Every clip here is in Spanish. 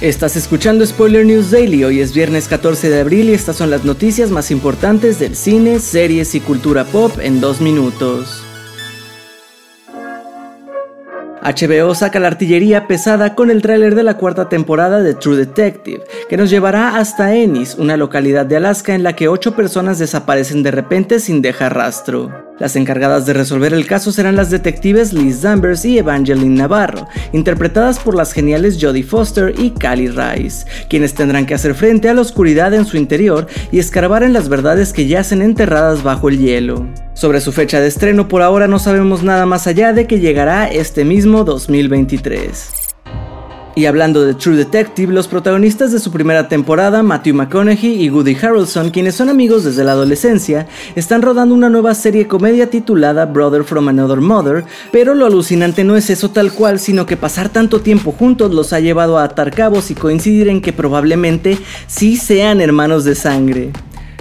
Estás escuchando Spoiler News Daily, hoy es viernes 14 de abril y estas son las noticias más importantes del cine, series y cultura pop en dos minutos. HBO saca la artillería pesada con el tráiler de la cuarta temporada de True Detective, que nos llevará hasta Ennis, una localidad de Alaska en la que ocho personas desaparecen de repente sin dejar rastro. Las encargadas de resolver el caso serán las detectives Liz Danvers y Evangeline Navarro, interpretadas por las geniales Jodie Foster y Cali Rice, quienes tendrán que hacer frente a la oscuridad en su interior y escarbar en las verdades que yacen enterradas bajo el hielo. Sobre su fecha de estreno por ahora no sabemos nada más allá de que llegará este mismo 2023. Y hablando de True Detective, los protagonistas de su primera temporada, Matthew McConaughey y Woody Harrelson, quienes son amigos desde la adolescencia, están rodando una nueva serie comedia titulada Brother from Another Mother, pero lo alucinante no es eso tal cual, sino que pasar tanto tiempo juntos los ha llevado a atar cabos y coincidir en que probablemente sí sean hermanos de sangre.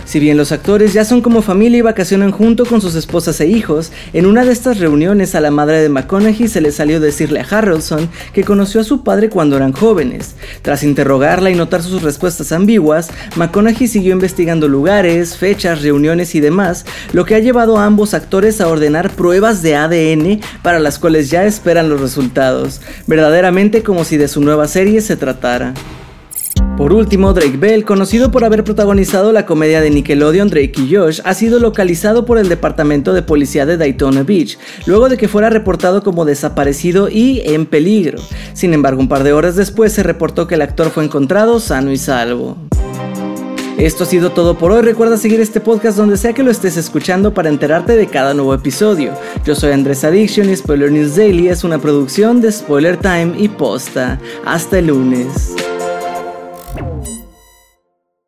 Si bien los actores ya son como familia y vacacionan junto con sus esposas e hijos, en una de estas reuniones a la madre de McConaughey se le salió decirle a Harrelson que conoció a su padre cuando eran jóvenes. Tras interrogarla y notar sus respuestas ambiguas, McConaughey siguió investigando lugares, fechas, reuniones y demás, lo que ha llevado a ambos actores a ordenar pruebas de ADN para las cuales ya esperan los resultados, verdaderamente como si de su nueva serie se tratara. Por último, Drake Bell, conocido por haber protagonizado la comedia de Nickelodeon Drake y Josh, ha sido localizado por el Departamento de Policía de Daytona Beach, luego de que fuera reportado como desaparecido y en peligro. Sin embargo, un par de horas después se reportó que el actor fue encontrado sano y salvo. Esto ha sido todo por hoy. Recuerda seguir este podcast donde sea que lo estés escuchando para enterarte de cada nuevo episodio. Yo soy Andrés Addiction y Spoiler News Daily es una producción de Spoiler Time y Posta. Hasta el lunes.